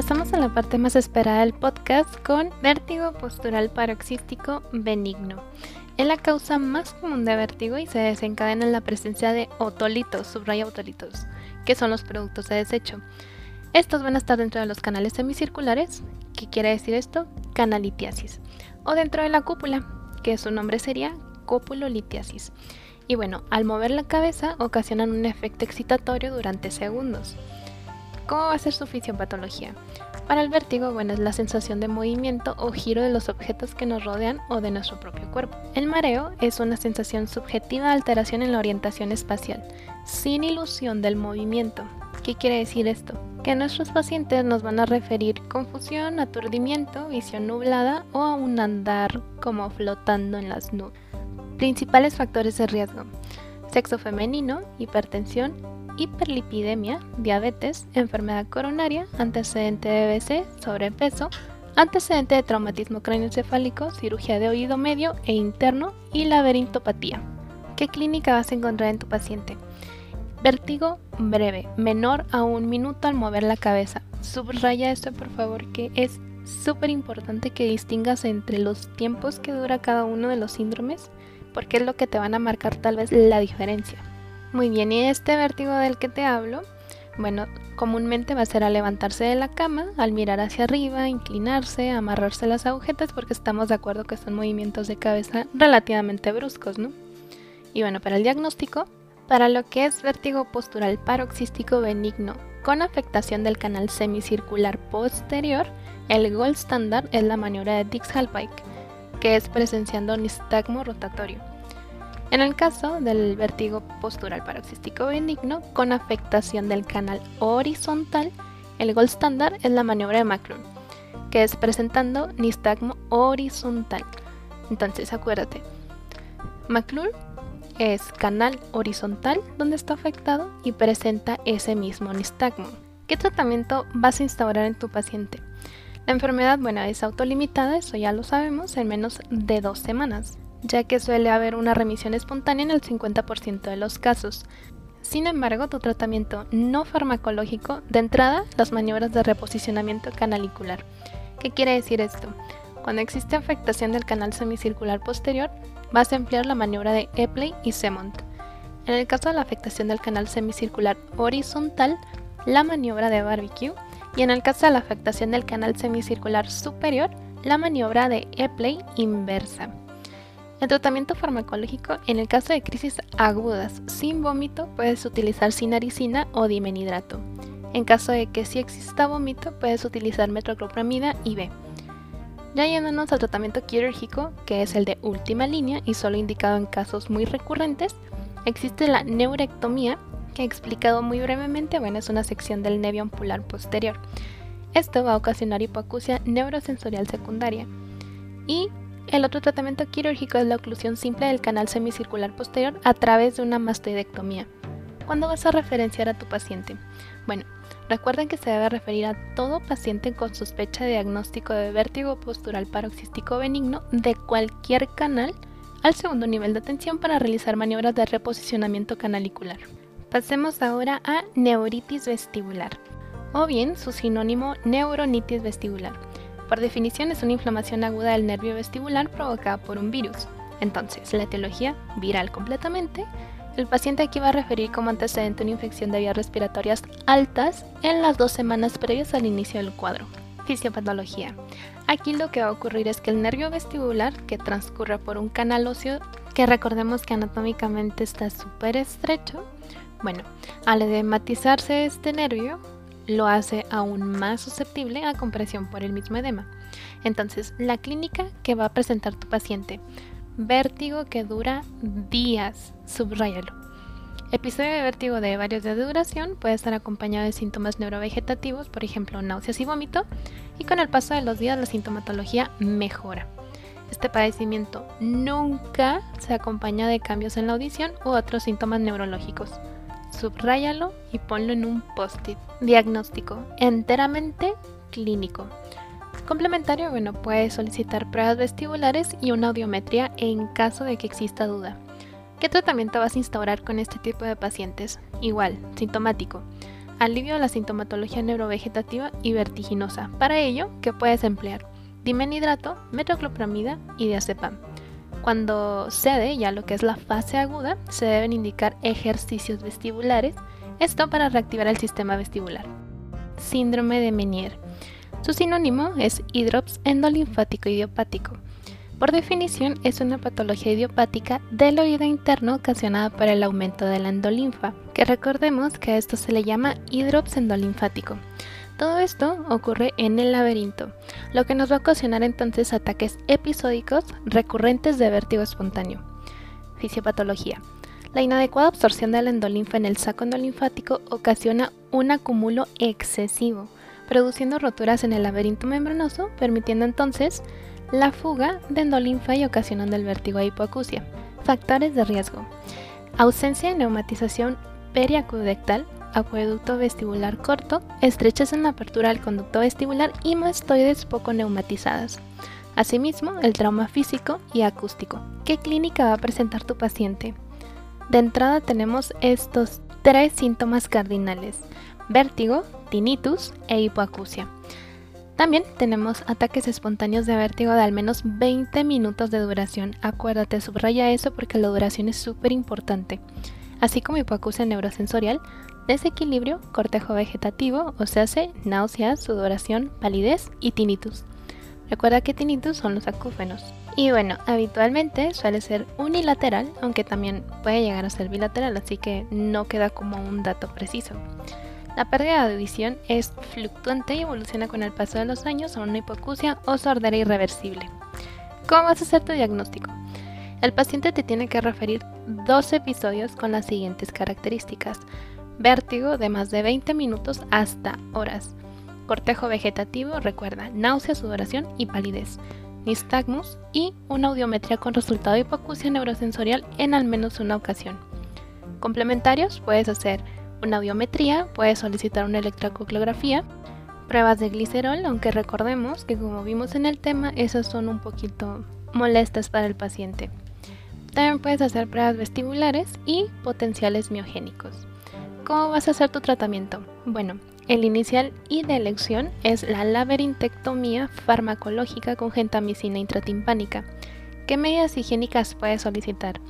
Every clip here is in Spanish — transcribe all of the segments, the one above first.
pasamos a la parte más esperada del podcast con vértigo postural paroxístico benigno. Es la causa más común de vértigo y se desencadena en la presencia de otolitos, subraya otolitos, que son los productos de desecho. Estos van a estar dentro de los canales semicirculares, ¿qué quiere decir esto? Canalitiasis. O dentro de la cúpula, que su nombre sería copulolitiasis. Y bueno, al mover la cabeza ocasionan un efecto excitatorio durante segundos. ¿Cómo va a ser su fisiopatología? Para el vértigo, bueno, es la sensación de movimiento o giro de los objetos que nos rodean o de nuestro propio cuerpo. El mareo es una sensación subjetiva de alteración en la orientación espacial, sin ilusión del movimiento. ¿Qué quiere decir esto? Que nuestros pacientes nos van a referir confusión, aturdimiento, visión nublada o a un andar como flotando en las nubes. Principales factores de riesgo. Sexo femenino, hipertensión, hiperlipidemia, diabetes, enfermedad coronaria, antecedente de BC, sobrepeso, antecedente de traumatismo craneoencefálico, cirugía de oído medio e interno y laberintopatía. ¿Qué clínica vas a encontrar en tu paciente? Vértigo breve, menor a un minuto al mover la cabeza. Subraya esto por favor que es súper importante que distingas entre los tiempos que dura cada uno de los síndromes porque es lo que te van a marcar tal vez la diferencia. Muy bien, y este vértigo del que te hablo, bueno, comúnmente va a ser al levantarse de la cama, al mirar hacia arriba, inclinarse, amarrarse las agujetas, porque estamos de acuerdo que son movimientos de cabeza relativamente bruscos, ¿no? Y bueno, para el diagnóstico, para lo que es vértigo postural paroxístico benigno con afectación del canal semicircular posterior, el gold standard es la maniobra de Dix-Hallpike, que es presenciando nistagmo rotatorio. En el caso del vértigo postural paroxístico benigno con afectación del canal horizontal, el gold standard es la maniobra de McClure, que es presentando nistagmo horizontal. Entonces, acuérdate, McClure es canal horizontal donde está afectado y presenta ese mismo nistagmo. ¿Qué tratamiento vas a instaurar en tu paciente? La enfermedad, bueno, es autolimitada, eso ya lo sabemos, en menos de dos semanas ya que suele haber una remisión espontánea en el 50% de los casos. Sin embargo, tu tratamiento no farmacológico, de entrada, las maniobras de reposicionamiento canalicular. ¿Qué quiere decir esto? Cuando existe afectación del canal semicircular posterior, vas a emplear la maniobra de Epley y Semont. En el caso de la afectación del canal semicircular horizontal, la maniobra de barbecue, y en el caso de la afectación del canal semicircular superior, la maniobra de Epley inversa. El tratamiento farmacológico en el caso de crisis agudas sin vómito puedes utilizar sinaricina o dimenidrato. En caso de que sí exista vómito puedes utilizar metoclopramida y B. Ya yéndonos al tratamiento quirúrgico, que es el de última línea y solo indicado en casos muy recurrentes, existe la neurectomía, que he explicado muy brevemente, bueno, es una sección del nervio ampular posterior. Esto va a ocasionar hipoacusia neurosensorial secundaria. Y el otro tratamiento quirúrgico es la oclusión simple del canal semicircular posterior a través de una mastoidectomía. ¿Cuándo vas a referenciar a tu paciente? Bueno, recuerden que se debe referir a todo paciente con sospecha de diagnóstico de vértigo postural paroxístico benigno de cualquier canal al segundo nivel de atención para realizar maniobras de reposicionamiento canalicular. Pasemos ahora a neuritis vestibular, o bien su sinónimo neuronitis vestibular. Por definición es una inflamación aguda del nervio vestibular provocada por un virus. Entonces, la etiología viral completamente. El paciente aquí va a referir como antecedente una infección de vías respiratorias altas en las dos semanas previas al inicio del cuadro. Fisiopatología. Aquí lo que va a ocurrir es que el nervio vestibular, que transcurre por un canal óseo, que recordemos que anatómicamente está súper estrecho, bueno, al edematizarse este nervio, lo hace aún más susceptible a compresión por el mismo edema. Entonces, la clínica que va a presentar tu paciente. Vértigo que dura días. Subrayalo. Episodio de vértigo de varios días de duración puede estar acompañado de síntomas neurovegetativos, por ejemplo, náuseas y vómito, y con el paso de los días la sintomatología mejora. Este padecimiento nunca se acompaña de cambios en la audición u otros síntomas neurológicos subráyalo y ponlo en un post-it. Diagnóstico, enteramente clínico. Complementario, bueno, puedes solicitar pruebas vestibulares y una audiometría en caso de que exista duda. ¿Qué tratamiento vas a instaurar con este tipo de pacientes? Igual, sintomático. alivio de la sintomatología neurovegetativa y vertiginosa. Para ello, ¿qué puedes emplear? Dimenidrato, metoclopramida y diazepam. Cuando cede ya lo que es la fase aguda, se deben indicar ejercicios vestibulares, esto para reactivar el sistema vestibular. Síndrome de Menier. Su sinónimo es hidrops endolinfático idiopático. Por definición, es una patología idiopática del oído interno ocasionada por el aumento de la endolinfa, que recordemos que a esto se le llama hidrops endolinfático. Todo esto ocurre en el laberinto, lo que nos va a ocasionar entonces ataques episódicos recurrentes de vértigo espontáneo. Fisiopatología. La inadecuada absorción de la endolinfa en el saco endolinfático ocasiona un acúmulo excesivo, produciendo roturas en el laberinto membranoso, permitiendo entonces la fuga de endolinfa y ocasionando el vértigo a hipoacusia. Factores de riesgo. Ausencia de neumatización periacudectal, acueducto vestibular corto, estrechas en la apertura del conducto vestibular y mastoides poco neumatizadas. Asimismo, el trauma físico y acústico. ¿Qué clínica va a presentar tu paciente? De entrada tenemos estos tres síntomas cardinales, vértigo, tinnitus e hipoacusia. También tenemos ataques espontáneos de vértigo de al menos 20 minutos de duración. Acuérdate, subraya eso porque la duración es súper importante. Así como hipoacusia neurosensorial, desequilibrio, cortejo vegetativo, o sea, náuseas, sudoración, palidez y tinnitus. Recuerda que tinnitus son los acúfenos. Y bueno, habitualmente suele ser unilateral, aunque también puede llegar a ser bilateral, así que no queda como un dato preciso. La pérdida de audición es fluctuante y evoluciona con el paso de los años a una hipoacusia o sordera irreversible. ¿Cómo vas a hacer tu diagnóstico? El paciente te tiene que referir dos episodios con las siguientes características. Vértigo de más de 20 minutos hasta horas. Cortejo vegetativo, recuerda, náusea, sudoración y palidez. Nistagmus y una audiometría con resultado de hipoacusia neurosensorial en al menos una ocasión. Complementarios, puedes hacer una audiometría, puedes solicitar una electrocoglografía, pruebas de glicerol, aunque recordemos que como vimos en el tema, esas son un poquito molestas para el paciente. También puedes hacer pruebas vestibulares y potenciales miogénicos. ¿Cómo vas a hacer tu tratamiento? Bueno, el inicial y de elección es la laberintectomía farmacológica con gentamicina intratimpánica. ¿Qué medidas higiénicas puedes solicitar?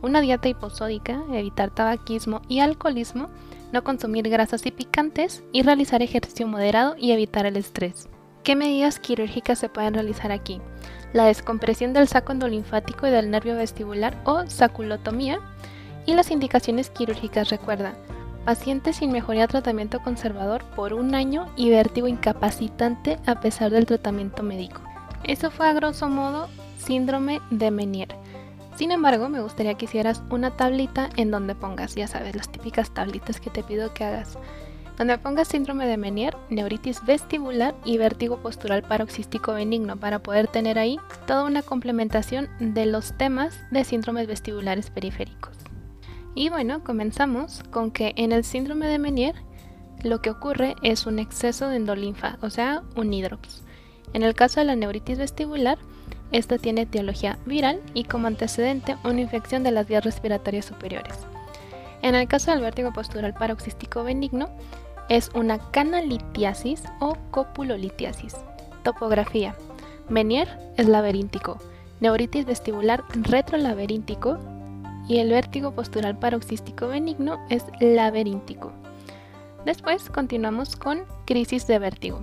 una dieta hiposódica, evitar tabaquismo y alcoholismo, no consumir grasas y picantes y realizar ejercicio moderado y evitar el estrés. ¿Qué medidas quirúrgicas se pueden realizar aquí? La descompresión del saco endolinfático y del nervio vestibular o saculotomía y las indicaciones quirúrgicas recuerda, pacientes sin mejoría tratamiento conservador por un año y vértigo incapacitante a pesar del tratamiento médico. Eso fue a grosso modo síndrome de Menier. Sin embargo, me gustaría que hicieras una tablita en donde pongas, ya sabes, las típicas tablitas que te pido que hagas. Donde pongas síndrome de Menier, neuritis vestibular y vértigo postural paroxístico benigno para poder tener ahí toda una complementación de los temas de síndromes vestibulares periféricos. Y bueno, comenzamos con que en el síndrome de Menier lo que ocurre es un exceso de endolinfa, o sea, un hidrops. En el caso de la neuritis vestibular, esta tiene etiología viral y como antecedente una infección de las vías respiratorias superiores. En el caso del vértigo postural paroxístico benigno, es una canalitiasis o copulolitiasis. Topografía. Menier es laberíntico, neuritis vestibular retrolaberíntico y el vértigo postural paroxístico benigno es laberíntico. Después continuamos con crisis de vértigo.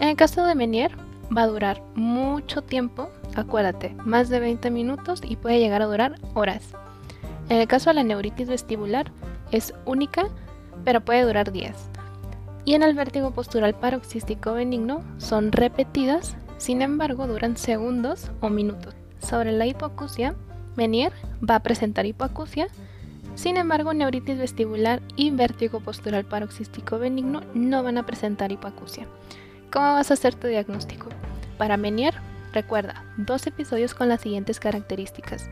En el caso de Menier va a durar mucho tiempo Acuérdate, más de 20 minutos y puede llegar a durar horas. En el caso de la neuritis vestibular es única, pero puede durar días. Y en el vértigo postural paroxístico benigno son repetidas, sin embargo duran segundos o minutos. Sobre la hipoacusia, Menier va a presentar hipoacusia, sin embargo neuritis vestibular y vértigo postural paroxístico benigno no van a presentar hipoacusia. ¿Cómo vas a hacer tu diagnóstico? Para Menier Recuerda, dos episodios con las siguientes características.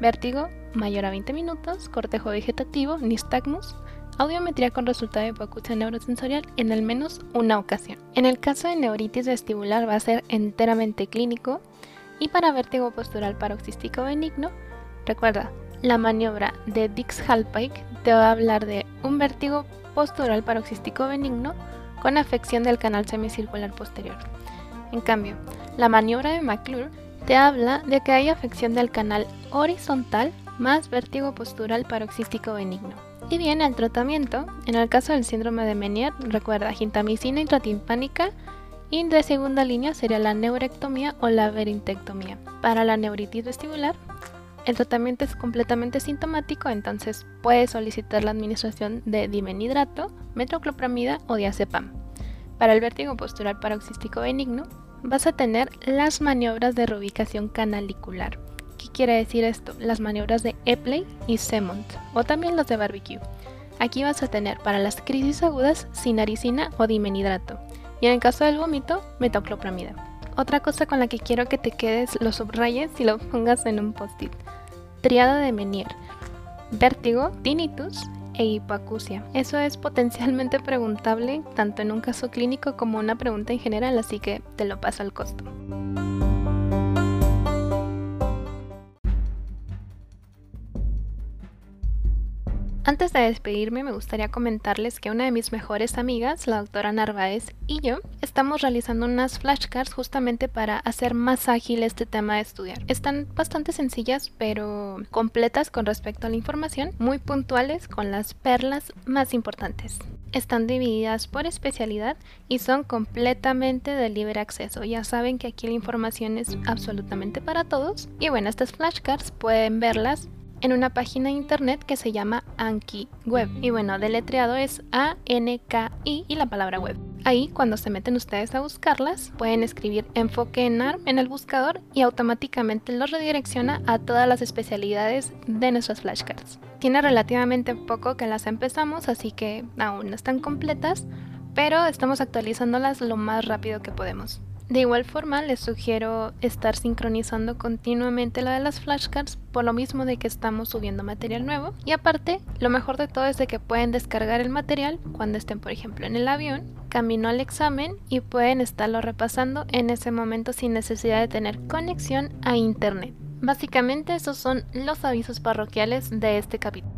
Vértigo, mayor a 20 minutos, cortejo vegetativo, nistagmus, audiometría con resultado de hipoacusia neurosensorial en al menos una ocasión. En el caso de neuritis vestibular va a ser enteramente clínico y para vértigo postural paroxístico benigno, recuerda, la maniobra de Dix-Hallpike te va a hablar de un vértigo postural paroxístico benigno con afección del canal semicircular posterior. En cambio, la maniobra de McClure te habla de que hay afección del canal horizontal más vértigo postural paroxístico benigno. Y bien, el tratamiento, en el caso del síndrome de Menier, recuerda gentamicina intratimpánica y de segunda línea sería la neurectomía o la verintectomía. Para la neuritis vestibular, el tratamiento es completamente sintomático, entonces puedes solicitar la administración de dimenidrato, metoclopramida o diazepam. Para el vértigo postural paroxístico benigno, vas a tener las maniobras de reubicación canalicular. ¿Qué quiere decir esto? Las maniobras de Epley y Semont, o también los de barbecue. Aquí vas a tener para las crisis agudas sinaricina o dimenidrato, y en el caso del vómito, metoclopramida. Otra cosa con la que quiero que te quedes, lo subrayes y lo pongas en un post-it. Triada de Menier. Vértigo, tinnitus e hipoacusia. Eso es potencialmente preguntable tanto en un caso clínico como una pregunta en general, así que te lo paso al costo. Antes de despedirme, me gustaría comentarles que una de mis mejores amigas, la doctora Narváez, y yo estamos realizando unas flashcards justamente para hacer más ágil este tema de estudiar. Están bastante sencillas, pero completas con respecto a la información, muy puntuales con las perlas más importantes. Están divididas por especialidad y son completamente de libre acceso. Ya saben que aquí la información es absolutamente para todos. Y bueno, estas flashcards pueden verlas en una página de internet que se llama Anki Web. Y bueno, deletreado es A-N-K-I y la palabra web. Ahí, cuando se meten ustedes a buscarlas, pueden escribir enfoque en ARM en el buscador y automáticamente los redirecciona a todas las especialidades de nuestras flashcards. Tiene relativamente poco que las empezamos, así que aún no están completas, pero estamos actualizándolas lo más rápido que podemos. De igual forma, les sugiero estar sincronizando continuamente la de las flashcards por lo mismo de que estamos subiendo material nuevo. Y aparte, lo mejor de todo es de que pueden descargar el material cuando estén, por ejemplo, en el avión, camino al examen y pueden estarlo repasando en ese momento sin necesidad de tener conexión a internet. Básicamente esos son los avisos parroquiales de este capítulo.